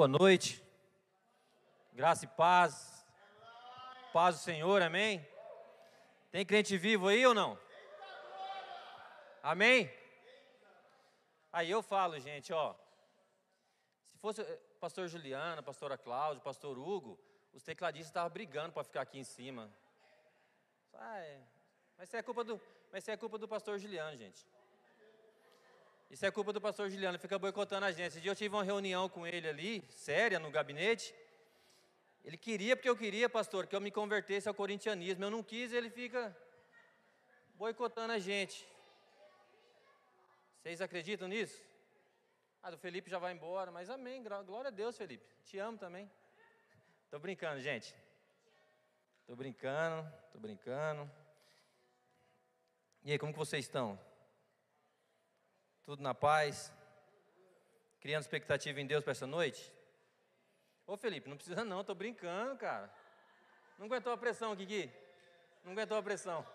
Boa noite. Graça e paz. Paz do Senhor, amém? Tem crente vivo aí ou não? Amém? Aí eu falo, gente, ó. Se fosse eh, pastor Juliana, pastora Cláudia, pastor Hugo, os tecladistas estavam brigando para ficar aqui em cima. Ah, é. Mas isso é culpa do, mas isso é culpa do pastor Juliano, gente. Isso é culpa do pastor Juliano, fica boicotando a gente. Esse dia eu tive uma reunião com ele ali, séria, no gabinete. Ele queria, porque eu queria, pastor, que eu me convertesse ao corintianismo. Eu não quis, ele fica boicotando a gente. Vocês acreditam nisso? Ah, do Felipe já vai embora, mas amém, glória a Deus, Felipe. Te amo também. Tô brincando, gente. Tô brincando, tô brincando. E aí, como que vocês estão? Tudo na paz? Criando expectativa em Deus para essa noite? Ô Felipe, não precisa não, tô brincando, cara. Não aguentou a pressão, Kiki? Não aguentou a pressão?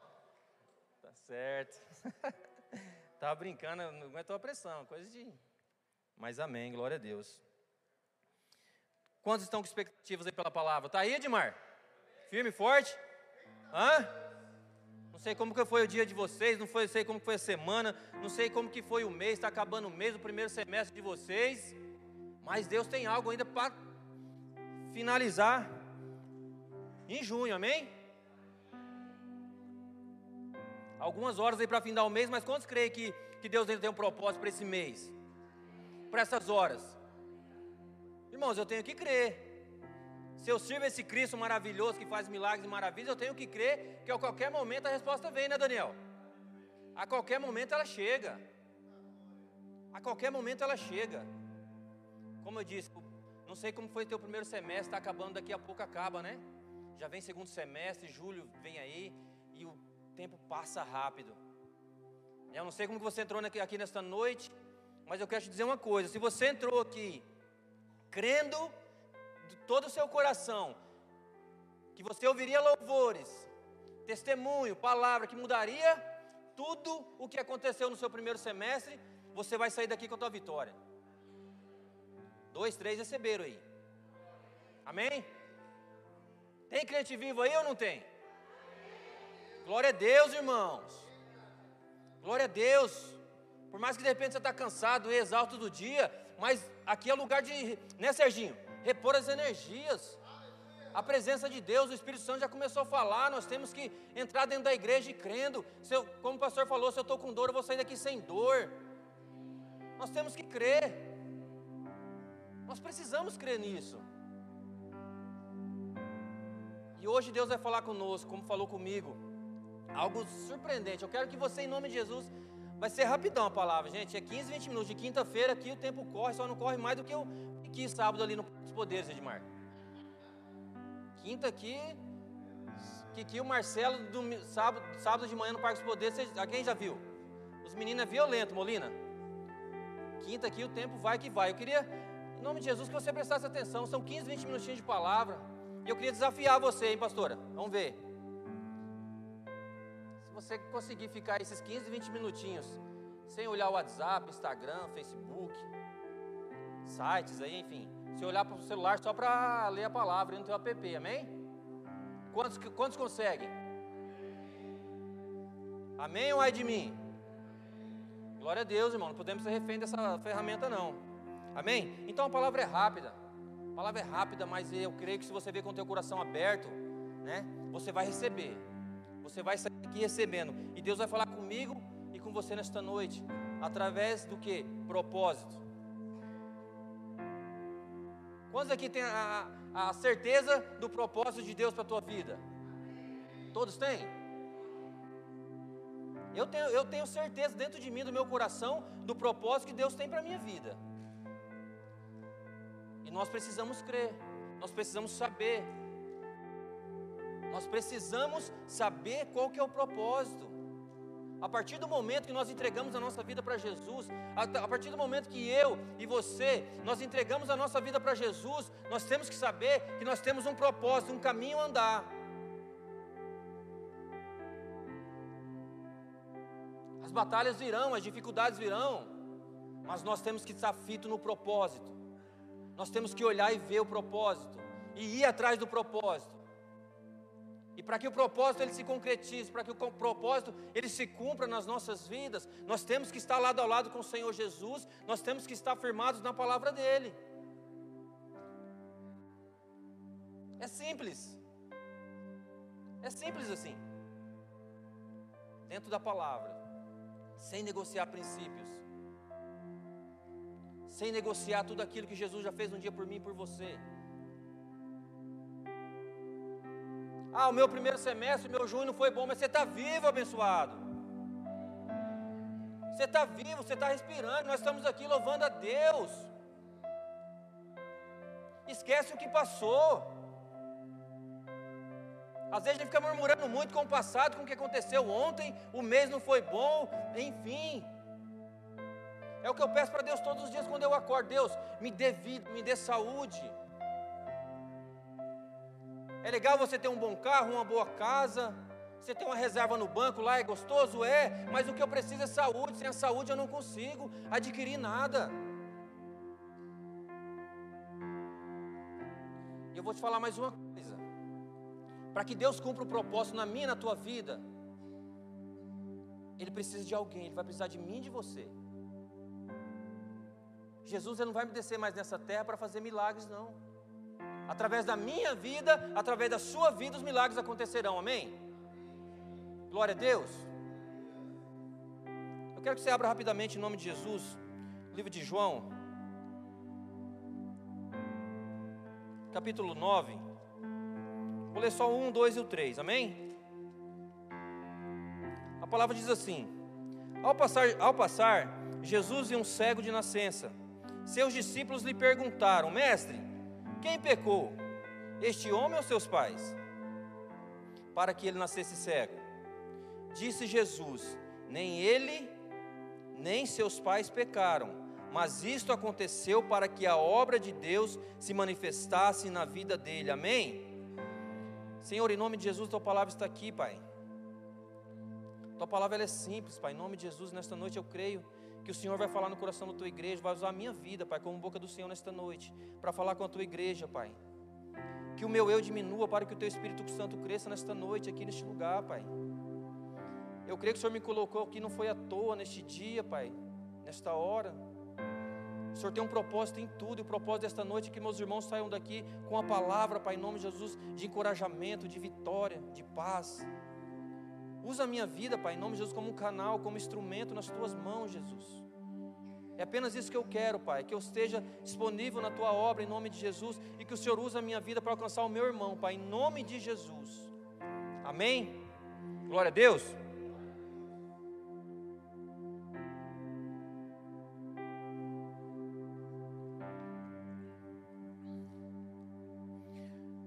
Tá certo. Tava brincando, não aguentou a pressão, coisa de. Mas amém, glória a Deus. Quantos estão com expectativas aí pela palavra? Tá aí, Edmar? Firme, forte? Hã? Não sei como que foi o dia de vocês, não sei como que foi a semana, não sei como que foi o mês, está acabando o mês, o primeiro semestre de vocês. Mas Deus tem algo ainda para finalizar em junho, amém? Algumas horas aí para findar o mês, mas quantos creem que, que Deus ainda tem um propósito para esse mês? Para essas horas? Irmãos, eu tenho que crer. Se eu sirvo esse Cristo maravilhoso que faz milagres e maravilhas, eu tenho que crer que a qualquer momento a resposta vem, né, Daniel? A qualquer momento ela chega. A qualquer momento ela chega. Como eu disse, não sei como foi teu primeiro semestre, está acabando, daqui a pouco acaba, né? Já vem segundo semestre, julho vem aí e o tempo passa rápido. Eu não sei como você entrou aqui, nesta noite, mas eu quero te dizer uma coisa: se você entrou aqui crendo de todo o seu coração que você ouviria louvores, testemunho, palavra que mudaria tudo o que aconteceu no seu primeiro semestre, você vai sair daqui com a tua vitória. Dois, três receberam aí. Amém? Tem crente vivo aí ou não tem? Glória a Deus, irmãos. Glória a Deus. Por mais que de repente você está cansado e exalto do dia, mas aqui é lugar de, né, Serginho? Repor as energias. A presença de Deus, o Espírito Santo já começou a falar. Nós temos que entrar dentro da igreja e crendo. Eu, como o pastor falou, se eu estou com dor, eu vou sair daqui sem dor. Nós temos que crer. Nós precisamos crer nisso. E hoje Deus vai falar conosco, como falou comigo, algo surpreendente. Eu quero que você, em nome de Jesus, vai ser rapidão a palavra, gente. É 15, 20 minutos. De quinta-feira aqui o tempo corre, só não corre mais do que o que sábado ali no Poderes, Edmar. Quinta aqui, que aqui o Marcelo, do, sábado, sábado de manhã no Parque dos Poderes, a quem já viu? Os meninos é violento, Molina. Quinta aqui o tempo vai que vai. Eu queria em nome de Jesus, que você prestasse atenção. São 15, 20 minutinhos de palavra. E eu queria desafiar você, hein, pastora? Vamos ver. Se você conseguir ficar esses 15, 20 minutinhos sem olhar o WhatsApp, Instagram, Facebook, sites aí, enfim. Se olhar para o celular só para ler a palavra no teu app, amém? Quantos, quantos conseguem? Amém ou ai de mim? Glória a Deus, irmão. Não podemos ser refém dessa ferramenta, não. Amém? Então a palavra é rápida. A palavra é rápida, mas eu creio que se você ver com o teu coração aberto, né, você vai receber. Você vai sair aqui recebendo. E Deus vai falar comigo e com você nesta noite, através do que? Propósito. Quantos aqui tem a, a certeza do propósito de Deus para a tua vida? Todos têm? Eu tenho, eu tenho certeza dentro de mim, do meu coração, do propósito que Deus tem para a minha vida. E nós precisamos crer, nós precisamos saber. Nós precisamos saber qual que é o propósito. A partir do momento que nós entregamos a nossa vida para Jesus, a partir do momento que eu e você, nós entregamos a nossa vida para Jesus, nós temos que saber que nós temos um propósito, um caminho a andar. As batalhas virão, as dificuldades virão, mas nós temos que estar fito no propósito. Nós temos que olhar e ver o propósito e ir atrás do propósito. E para que o propósito ele se concretize, para que o propósito ele se cumpra nas nossas vidas, nós temos que estar lado a lado com o Senhor Jesus, nós temos que estar firmados na palavra dele. É simples. É simples assim. Dentro da palavra, sem negociar princípios, sem negociar tudo aquilo que Jesus já fez um dia por mim e por você. Ah, o meu primeiro semestre, meu junho não foi bom, mas você está vivo, abençoado. Você está vivo, você está respirando, nós estamos aqui louvando a Deus. Esquece o que passou. Às vezes a gente fica murmurando muito com o passado, com o que aconteceu ontem, o mês não foi bom, enfim. É o que eu peço para Deus todos os dias quando eu acordo. Deus, me dê vida, me dê saúde. É legal você ter um bom carro, uma boa casa, você tem uma reserva no banco lá, é gostoso? É, mas o que eu preciso é saúde. Sem a saúde eu não consigo adquirir nada. E eu vou te falar mais uma coisa. Para que Deus cumpra o propósito na minha e na tua vida, Ele precisa de alguém, Ele vai precisar de mim e de você. Jesus ele não vai me descer mais nessa terra para fazer milagres, não. Através da minha vida, através da sua vida, os milagres acontecerão, amém? Glória a Deus. Eu quero que você abra rapidamente em nome de Jesus, livro de João, capítulo 9. Vou ler só o 1, 2 e o 3, amém? A palavra diz assim: Ao passar, ao passar Jesus e um cego de nascença, seus discípulos lhe perguntaram: Mestre, quem pecou, este homem ou seus pais, para que ele nascesse cego? Disse Jesus: Nem ele, nem seus pais pecaram, mas isto aconteceu para que a obra de Deus se manifestasse na vida dele. Amém? Senhor, em nome de Jesus, tua palavra está aqui, Pai. Tua palavra é simples, Pai. Em nome de Jesus, nesta noite eu creio que o Senhor vai falar no coração da tua igreja, vai usar a minha vida, Pai, como boca do Senhor nesta noite, para falar com a tua igreja, Pai. Que o meu eu diminua para que o teu Espírito Santo cresça nesta noite, aqui neste lugar, Pai. Eu creio que o Senhor me colocou aqui, não foi à toa neste dia, Pai, nesta hora. O Senhor tem um propósito em tudo, e o propósito desta noite é que meus irmãos saiam daqui com a palavra, Pai, em nome de Jesus, de encorajamento, de vitória, de paz. Usa a minha vida, Pai, em nome de Jesus, como um canal, como instrumento nas tuas mãos, Jesus. É apenas isso que eu quero, Pai, que eu esteja disponível na tua obra em nome de Jesus e que o Senhor use a minha vida para alcançar o meu irmão, Pai, em nome de Jesus. Amém? Glória a Deus.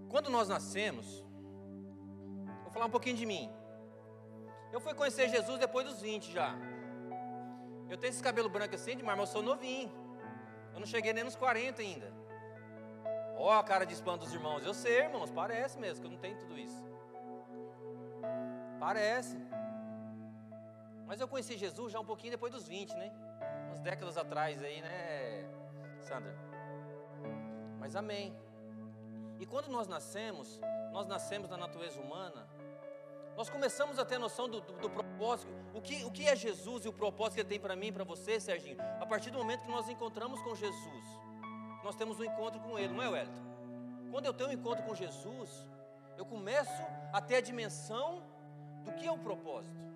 Quando nós nascemos, vou falar um pouquinho de mim. Eu fui conhecer Jesus depois dos 20 já. Eu tenho esse cabelo branco assim demais, mas eu sou novinho. Eu não cheguei nem nos 40 ainda. Ó oh, a cara de espanto dos irmãos. Eu sei, irmãos, parece mesmo que eu não tenho tudo isso. Parece. Mas eu conheci Jesus já um pouquinho depois dos 20, né? Umas décadas atrás aí, né, Sandra? Mas amém. E quando nós nascemos, nós nascemos na natureza humana nós começamos a ter noção do, do, do, propósito, o que, o que é Jesus e o propósito que Ele tem para mim e para você, Serginho, a partir do momento que nós encontramos com Jesus, nós temos um encontro com Ele, não é, Wellington? Quando eu tenho um encontro com Jesus, eu começo a ter a dimensão do que é o propósito,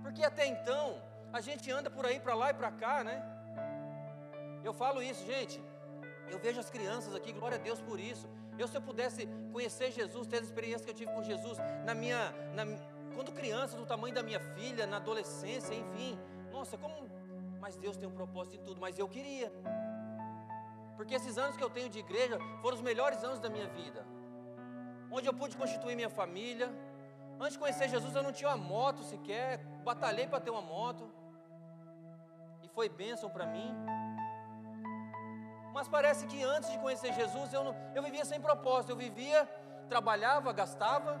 porque até então, a gente anda por aí, para lá e para cá, né? Eu falo isso, gente, eu vejo as crianças aqui, glória a Deus por isso. Eu, se eu pudesse conhecer Jesus, ter a experiência que eu tive com Jesus na minha, na, quando criança, do tamanho da minha filha, na adolescência, enfim. Nossa, como. Mas Deus tem um propósito em tudo, mas eu queria. Porque esses anos que eu tenho de igreja foram os melhores anos da minha vida. Onde eu pude constituir minha família. Antes de conhecer Jesus, eu não tinha uma moto sequer. Batalhei para ter uma moto. E foi bênção para mim. Mas parece que antes de conhecer Jesus, eu, não, eu vivia sem propósito. Eu vivia, trabalhava, gastava.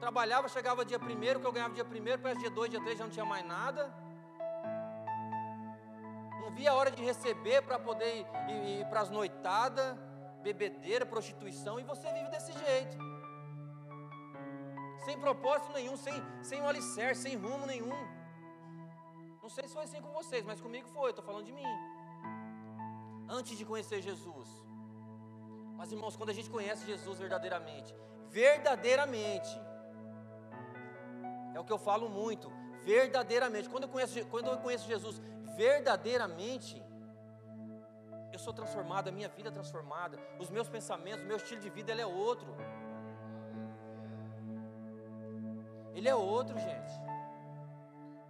Trabalhava, chegava dia primeiro, que eu ganhava dia primeiro, para dia dois, dia três já não tinha mais nada. Não via a hora de receber para poder ir, ir, ir para as noitadas, bebedeira, prostituição, e você vive desse jeito. Sem propósito nenhum, sem, sem um alicerce, sem rumo nenhum. Não sei se foi assim com vocês, mas comigo foi, estou falando de mim. Antes de conhecer Jesus. Mas irmãos, quando a gente conhece Jesus verdadeiramente, verdadeiramente, é o que eu falo muito, verdadeiramente. Quando eu conheço, quando eu conheço Jesus verdadeiramente, eu sou transformado, a minha vida é transformada, os meus pensamentos, o meu estilo de vida ele é outro. Ele é outro, gente.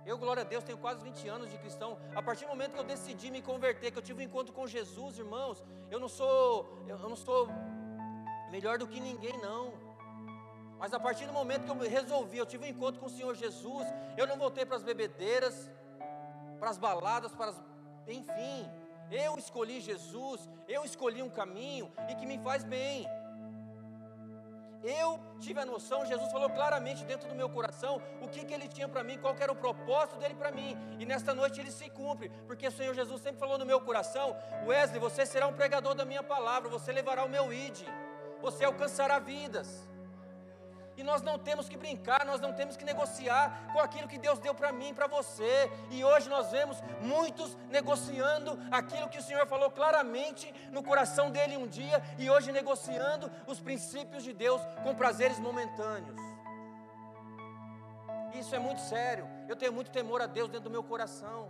Eu, glória a Deus, tenho quase 20 anos de cristão. A partir do momento que eu decidi me converter, que eu tive um encontro com Jesus, irmãos, eu não sou, eu não sou melhor do que ninguém, não. Mas a partir do momento que eu resolvi, eu tive um encontro com o Senhor Jesus, eu não voltei para as bebedeiras, para as baladas, para as, enfim, eu escolhi Jesus, eu escolhi um caminho e que me faz bem. Eu tive a noção, Jesus falou claramente dentro do meu coração o que, que ele tinha para mim, qual era o propósito dele para mim. E nesta noite ele se cumpre, porque o Senhor Jesus sempre falou no meu coração: Wesley, você será um pregador da minha palavra, você levará o meu id, você alcançará vidas. E nós não temos que brincar, nós não temos que negociar com aquilo que Deus deu para mim, para você. E hoje nós vemos muitos negociando aquilo que o Senhor falou claramente no coração dele um dia, e hoje negociando os princípios de Deus com prazeres momentâneos. Isso é muito sério. Eu tenho muito temor a Deus dentro do meu coração.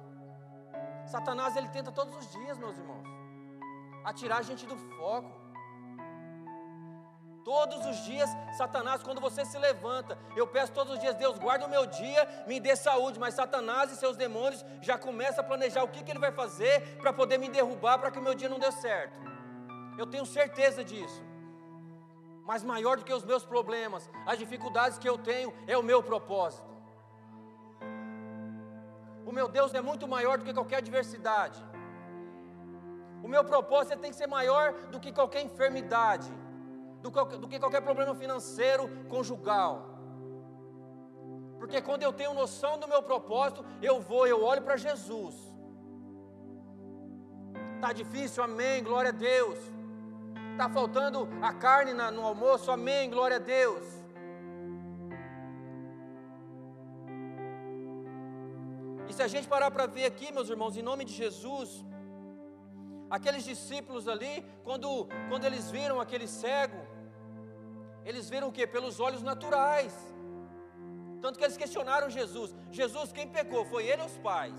Satanás ele tenta todos os dias, meus irmãos, atirar a gente do foco. Todos os dias, Satanás, quando você se levanta, eu peço todos os dias, Deus, guarda o meu dia, me dê saúde, mas Satanás e seus demônios já começam a planejar o que, que ele vai fazer para poder me derrubar, para que o meu dia não dê certo. Eu tenho certeza disso. Mas maior do que os meus problemas, as dificuldades que eu tenho, é o meu propósito. O meu Deus é muito maior do que qualquer adversidade. O meu propósito tem que ser maior do que qualquer enfermidade do, do que qualquer problema financeiro conjugal. Porque quando eu tenho noção do meu propósito, eu vou, eu olho para Jesus. Está difícil, amém, glória a Deus. Está faltando a carne na, no almoço, amém, glória a Deus. E se a gente parar para ver aqui, meus irmãos, em nome de Jesus, aqueles discípulos ali, quando, quando eles viram aquele cego, eles viram o que? Pelos olhos naturais. Tanto que eles questionaram Jesus: Jesus, quem pecou? Foi ele ou os pais?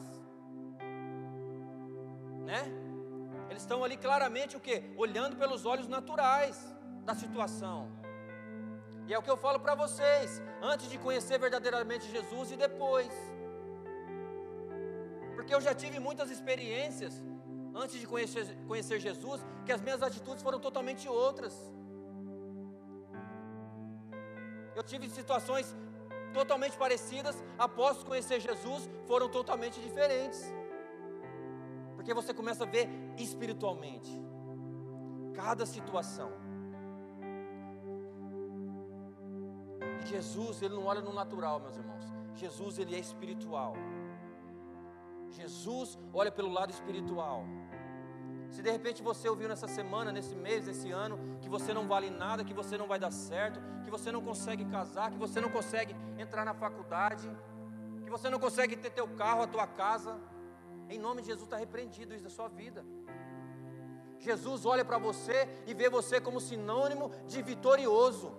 Né? Eles estão ali claramente o que? Olhando pelos olhos naturais da situação. E é o que eu falo para vocês, antes de conhecer verdadeiramente Jesus e depois. Porque eu já tive muitas experiências antes de conhecer, conhecer Jesus, que as minhas atitudes foram totalmente outras. Eu tive situações totalmente parecidas, após conhecer Jesus, foram totalmente diferentes. Porque você começa a ver espiritualmente cada situação. Jesus, ele não olha no natural, meus irmãos. Jesus, ele é espiritual. Jesus olha pelo lado espiritual. Se de repente você ouviu nessa semana, nesse mês, nesse ano, que você não vale nada, que você não vai dar certo, que você não consegue casar, que você não consegue entrar na faculdade, que você não consegue ter teu carro, a tua casa, em nome de Jesus está repreendido isso da sua vida. Jesus olha para você e vê você como sinônimo de vitorioso.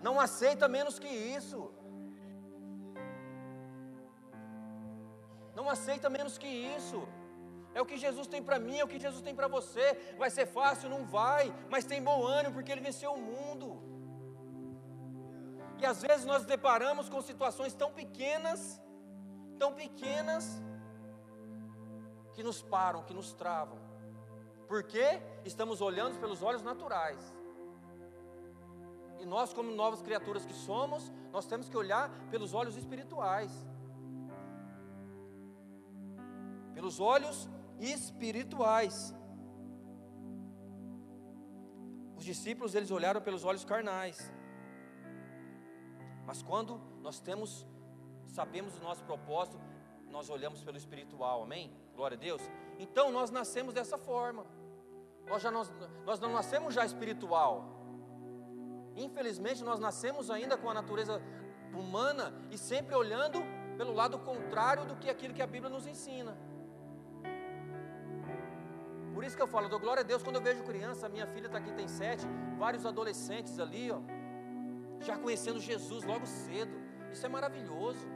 Não aceita menos que isso. Não aceita menos que isso. É o que Jesus tem para mim, é o que Jesus tem para você. Vai ser fácil? Não vai, mas tem bom ânimo porque Ele venceu o mundo. E às vezes nós deparamos com situações tão pequenas, tão pequenas, que nos param, que nos travam. Porque estamos olhando pelos olhos naturais. E nós, como novas criaturas que somos, nós temos que olhar pelos olhos espirituais. Pelos olhos espirituais. Os discípulos eles olharam pelos olhos carnais. Mas quando nós temos sabemos o nosso propósito, nós olhamos pelo espiritual, amém? Glória a Deus. Então nós nascemos dessa forma. Nós, já nós, nós não nascemos já espiritual. Infelizmente nós nascemos ainda com a natureza humana e sempre olhando pelo lado contrário do que aquilo que a Bíblia nos ensina. Por isso que eu falo, dou glória a Deus quando eu vejo criança, minha filha está aqui, tem sete, vários adolescentes ali, ó, já conhecendo Jesus logo cedo. Isso é maravilhoso.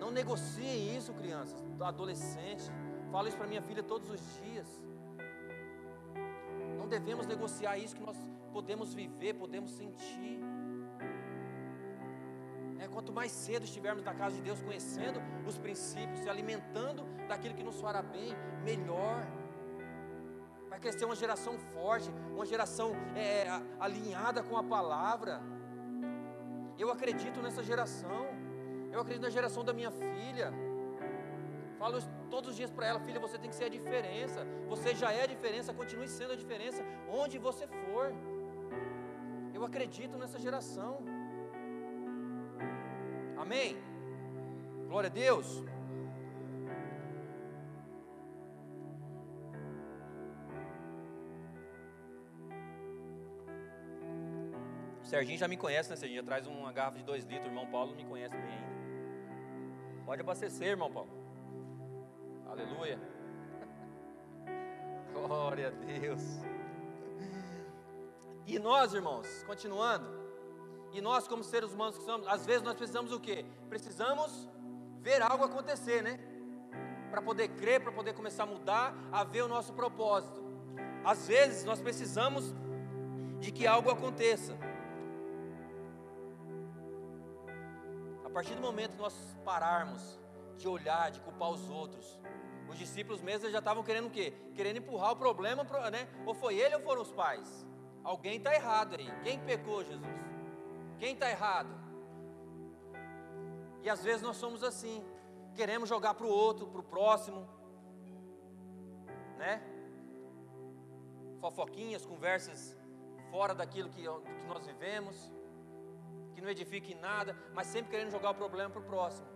Não negociem isso, crianças, adolescentes. Falo isso para minha filha todos os dias. Não devemos negociar isso que nós podemos viver, podemos sentir. É, quanto mais cedo estivermos na casa de Deus, conhecendo os princípios, se alimentando daquilo que nos fará bem, melhor. Vai crescer uma geração forte, uma geração é, alinhada com a palavra. Eu acredito nessa geração. Eu acredito na geração da minha filha. Falo todos os dias para ela, filha, você tem que ser a diferença. Você já é a diferença, continue sendo a diferença onde você for. Eu acredito nessa geração. Amém? Glória a Deus. O Serginho já me conhece, né, Serginho? Já traz uma garrafa de dois litros. O irmão Paulo me conhece bem ainda. Pode abastecer, irmão Paulo. Aleluia. Glória a Deus. E nós, irmãos, continuando. E nós, como seres humanos que somos, às vezes nós precisamos o quê? Precisamos ver algo acontecer, né? Para poder crer, para poder começar a mudar, a ver o nosso propósito. Às vezes nós precisamos de que algo aconteça. A partir do momento que nós pararmos de olhar, de culpar os outros, os discípulos mesmo já estavam querendo o quê? Querendo empurrar o problema, né? Ou foi ele ou foram os pais? Alguém está errado aí. Quem pecou, Jesus? Quem está errado? E às vezes nós somos assim, queremos jogar para o outro, para o próximo, né? Fofoquinhas, conversas fora daquilo que, que nós vivemos, que não edifica em nada, mas sempre querendo jogar o problema para o próximo.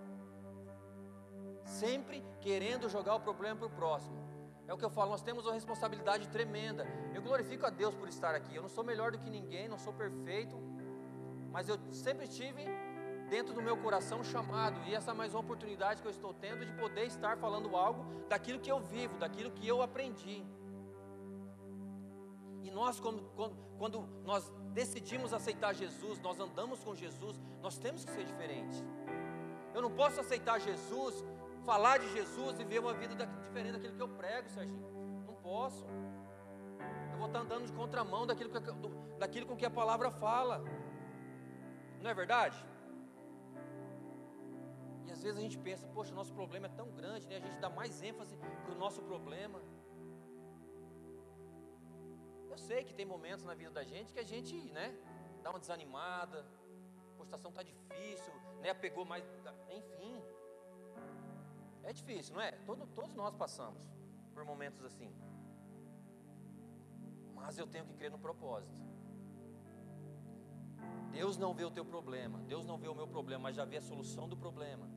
Sempre querendo jogar o problema para o próximo. É o que eu falo, nós temos uma responsabilidade tremenda. Eu glorifico a Deus por estar aqui. Eu não sou melhor do que ninguém, não sou perfeito, mas eu sempre tive dentro do meu coração um chamado, e essa é mais uma oportunidade que eu estou tendo de poder estar falando algo daquilo que eu vivo, daquilo que eu aprendi. E nós, quando, quando nós decidimos aceitar Jesus, nós andamos com Jesus, nós temos que ser diferentes. Eu não posso aceitar Jesus, falar de Jesus e ver uma vida diferente daquilo que eu prego, Serginho. Não posso. Eu vou estar andando de contramão daquilo, que, daquilo com que a palavra fala. Não é verdade? E às vezes a gente pensa, poxa, nosso problema é tão grande, né? A gente dá mais ênfase para o nosso problema. Eu sei que tem momentos na vida da gente que a gente, né, dá uma desanimada, a postação está difícil, né? Pegou mais, enfim. É difícil, não é? Todo, todos nós passamos por momentos assim. Mas eu tenho que crer no propósito. Deus não vê o teu problema, Deus não vê o meu problema, mas já vê a solução do problema.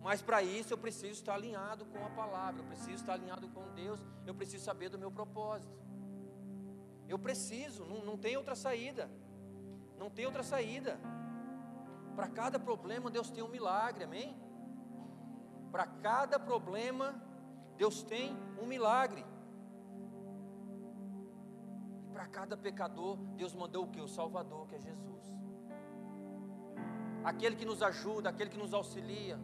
Mas para isso eu preciso estar alinhado com a palavra, eu preciso estar alinhado com Deus, eu preciso saber do meu propósito. Eu preciso, não, não tem outra saída. Não tem outra saída. Para cada problema Deus tem um milagre, amém? Para cada problema Deus tem um milagre para cada pecador, Deus mandou o que? O Salvador, que é Jesus. Aquele que nos ajuda, aquele que nos auxilia,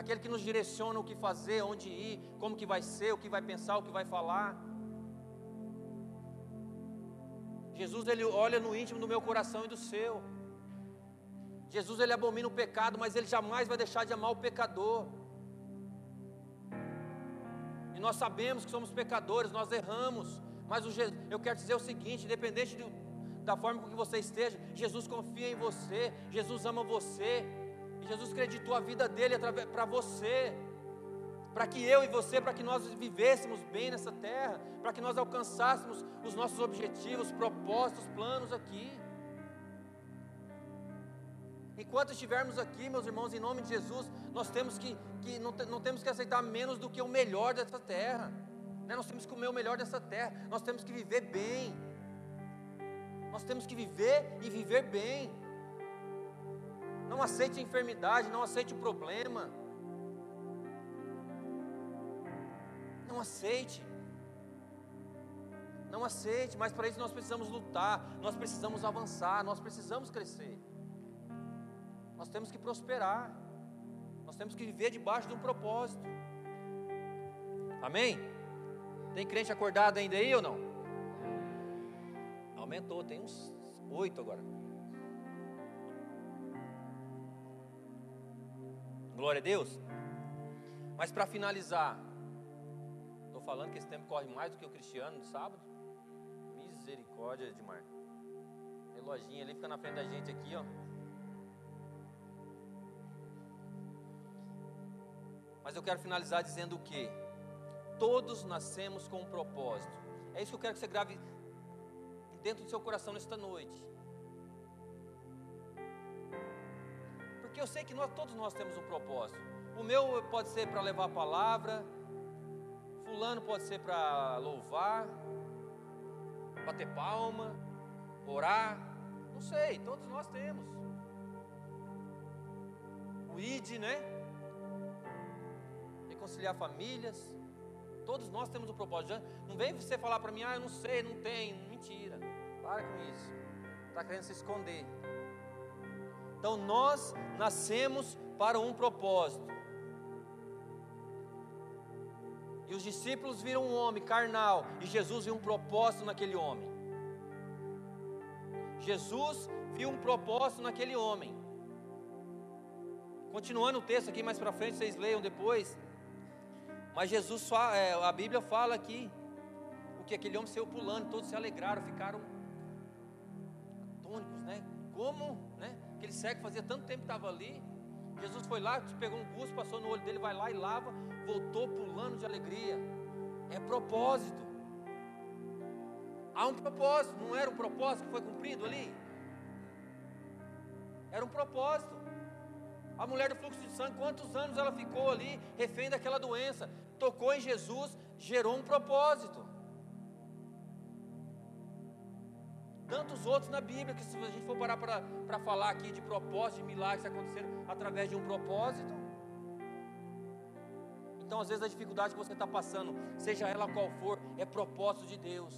aquele que nos direciona o que fazer, onde ir, como que vai ser, o que vai pensar, o que vai falar. Jesus ele olha no íntimo do meu coração e do seu. Jesus ele abomina o pecado, mas ele jamais vai deixar de amar o pecador. E nós sabemos que somos pecadores, nós erramos, mas o, eu quero dizer o seguinte: independente do, da forma com que você esteja, Jesus confia em você, Jesus ama você, e Jesus acreditou a vida dele para você, para que eu e você, para que nós vivêssemos bem nessa terra, para que nós alcançássemos os nossos objetivos, propósitos, planos aqui. Enquanto estivermos aqui, meus irmãos, em nome de Jesus, nós temos que, que não, não temos que aceitar menos do que o melhor dessa terra. Né? Nós temos que comer o melhor dessa terra. Nós temos que viver bem. Nós temos que viver e viver bem. Não aceite a enfermidade, não aceite o problema. Não aceite. Não aceite, mas para isso nós precisamos lutar, nós precisamos avançar, nós precisamos crescer. Nós temos que prosperar. Nós temos que viver debaixo de um propósito. Amém? Tem crente acordado ainda aí ou não? Aumentou, tem uns oito agora. Glória a Deus. Mas para finalizar, estou falando que esse tempo corre mais do que o cristiano no sábado. Misericórdia, Edmar. Reloginho ali fica na frente da gente aqui, ó. Mas eu quero finalizar dizendo o que? Todos nascemos com um propósito. É isso que eu quero que você grave dentro do seu coração nesta noite. Porque eu sei que nós, todos nós temos um propósito. O meu pode ser para levar a palavra, fulano pode ser para louvar, bater palma, orar, não sei, todos nós temos. O ID, né? Reconciliar famílias. Todos nós temos um propósito. Não vem você falar para mim, ah, eu não sei, não tem. Mentira. Para com isso. Está querendo se esconder. Então nós nascemos para um propósito. E os discípulos viram um homem carnal, e Jesus viu um propósito naquele homem. Jesus viu um propósito naquele homem. Continuando o texto aqui mais para frente, vocês leiam depois. Mas Jesus, fala, é, a Bíblia fala aqui, o que aquele homem saiu pulando, todos se alegraram, ficaram atônicos, né? Como, né? Aquele cego fazia tanto tempo que estava ali, Jesus foi lá, pegou um buço, passou no olho dele, vai lá e lava, voltou pulando de alegria. É propósito. Há um propósito, não era um propósito que foi cumprido ali? Era um propósito. A mulher do fluxo de sangue, quantos anos ela ficou ali, refém daquela doença? Tocou em Jesus, gerou um propósito. tantos outros na Bíblia, que se a gente for parar para falar aqui de propósito, de milagres que aconteceram através de um propósito. Então, às vezes, a dificuldade que você está passando, seja ela qual for, é propósito de Deus.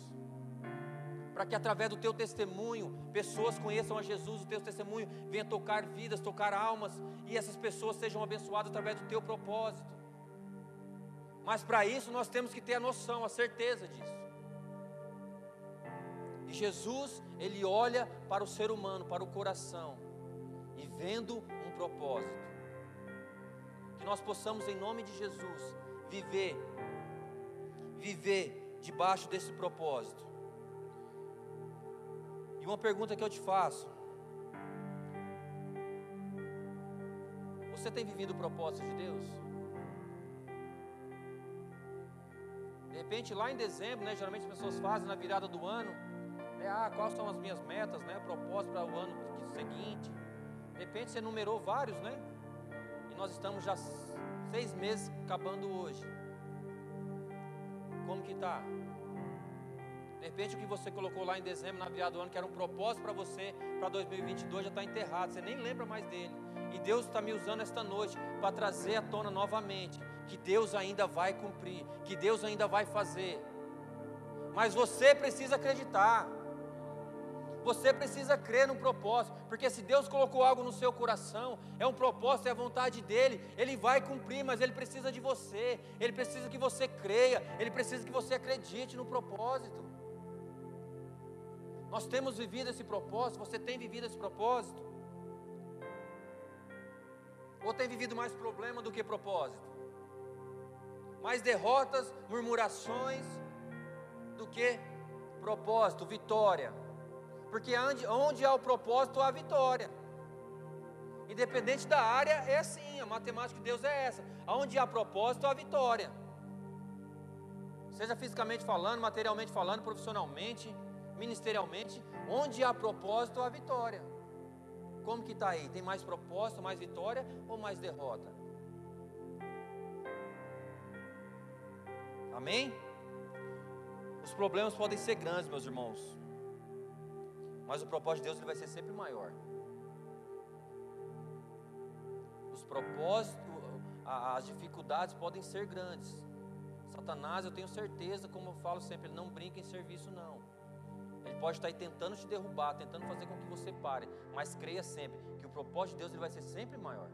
Para que através do teu testemunho, pessoas conheçam a Jesus, o teu testemunho venha tocar vidas, tocar almas, e essas pessoas sejam abençoadas através do teu propósito. Mas para isso nós temos que ter a noção, a certeza disso. E Jesus, ele olha para o ser humano, para o coração, e vendo um propósito. Que nós possamos, em nome de Jesus, viver, viver debaixo desse propósito. E uma pergunta que eu te faço: Você tem vivido o propósito de Deus? De repente, lá em dezembro, né, geralmente as pessoas fazem na virada do ano é, ah, quais são as minhas metas, né? Propósito para o ano seguinte. De repente você numerou vários, né? E nós estamos já seis meses acabando hoje. Como que está? De repente o que você colocou lá em dezembro, na virada do ano, que era um propósito para você, para 2022, já está enterrado, você nem lembra mais dele. E Deus está me usando esta noite para trazer à tona novamente que Deus ainda vai cumprir, que Deus ainda vai fazer. Mas você precisa acreditar. Você precisa crer no propósito, porque se Deus colocou algo no seu coração, é um propósito, é a vontade dele, ele vai cumprir, mas ele precisa de você, ele precisa que você creia, ele precisa que você acredite no propósito. Nós temos vivido esse propósito, você tem vivido esse propósito? Ou tem vivido mais problema do que propósito? Mais derrotas, murmurações do que propósito, vitória. Porque onde, onde há o propósito, há vitória. Independente da área, é assim. A matemática de Deus é essa. Onde há propósito, há vitória. Seja fisicamente falando, materialmente falando, profissionalmente, ministerialmente. Onde há propósito, há vitória. Como que está aí? Tem mais propósito, mais vitória ou mais derrota? Amém? Os problemas podem ser grandes, meus irmãos, mas o propósito de Deus ele vai ser sempre maior. Os propósitos, as dificuldades podem ser grandes. Satanás, eu tenho certeza, como eu falo sempre, ele não brinca em serviço, não. Ele pode estar aí tentando te derrubar, tentando fazer com que você pare, mas creia sempre que o propósito de Deus ele vai ser sempre maior.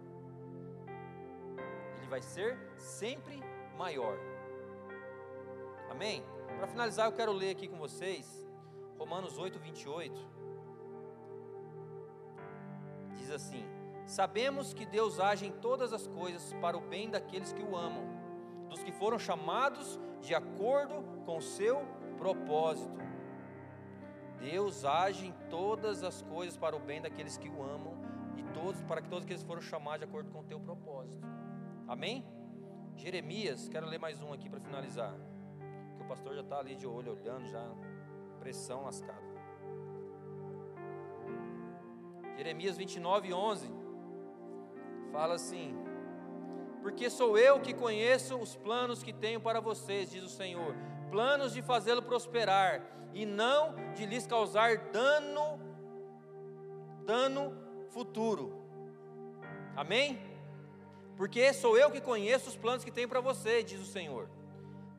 Ele vai ser sempre maior. Amém? Para finalizar, eu quero ler aqui com vocês Romanos 8, 28. Diz assim: Sabemos que Deus age em todas as coisas para o bem daqueles que o amam, dos que foram chamados de acordo com o seu propósito. Deus age em todas as coisas para o bem daqueles que o amam e todos para que todos aqueles foram chamados de acordo com o teu propósito. Amém? Jeremias, quero ler mais um aqui para finalizar. Que o pastor já está ali de olho olhando já, pressão lascada. Jeremias 29, 11 fala assim: Porque sou eu que conheço os planos que tenho para vocês, diz o Senhor, planos de fazê-lo prosperar e não de lhes causar dano, dano futuro. Amém? Porque sou eu que conheço os planos que tenho para você, diz o Senhor.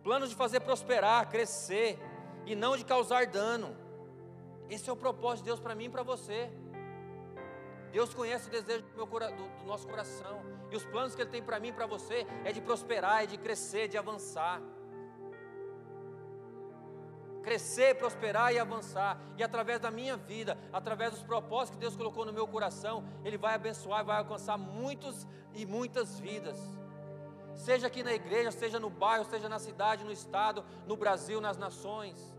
Planos de fazer prosperar, crescer e não de causar dano. Esse é o propósito de Deus para mim e para você. Deus conhece o desejo do, meu, do, do nosso coração. E os planos que Ele tem para mim e para você é de prosperar, é de crescer, de avançar crescer, prosperar e avançar. E através da minha vida, através dos propósitos que Deus colocou no meu coração, Ele vai abençoar, vai alcançar muitos e muitas vidas. Seja aqui na igreja, seja no bairro, seja na cidade, no estado, no Brasil, nas nações.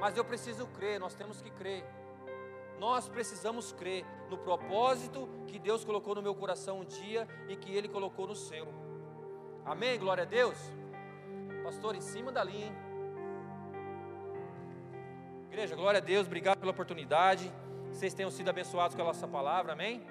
Mas eu preciso crer, nós temos que crer. Nós precisamos crer no propósito que Deus colocou no meu coração um dia e que Ele colocou no seu. Amém? Glória a Deus. Pastor, em cima da linha, hein? Igreja, glória a Deus, obrigado pela oportunidade. Vocês tenham sido abençoados com a nossa palavra, amém?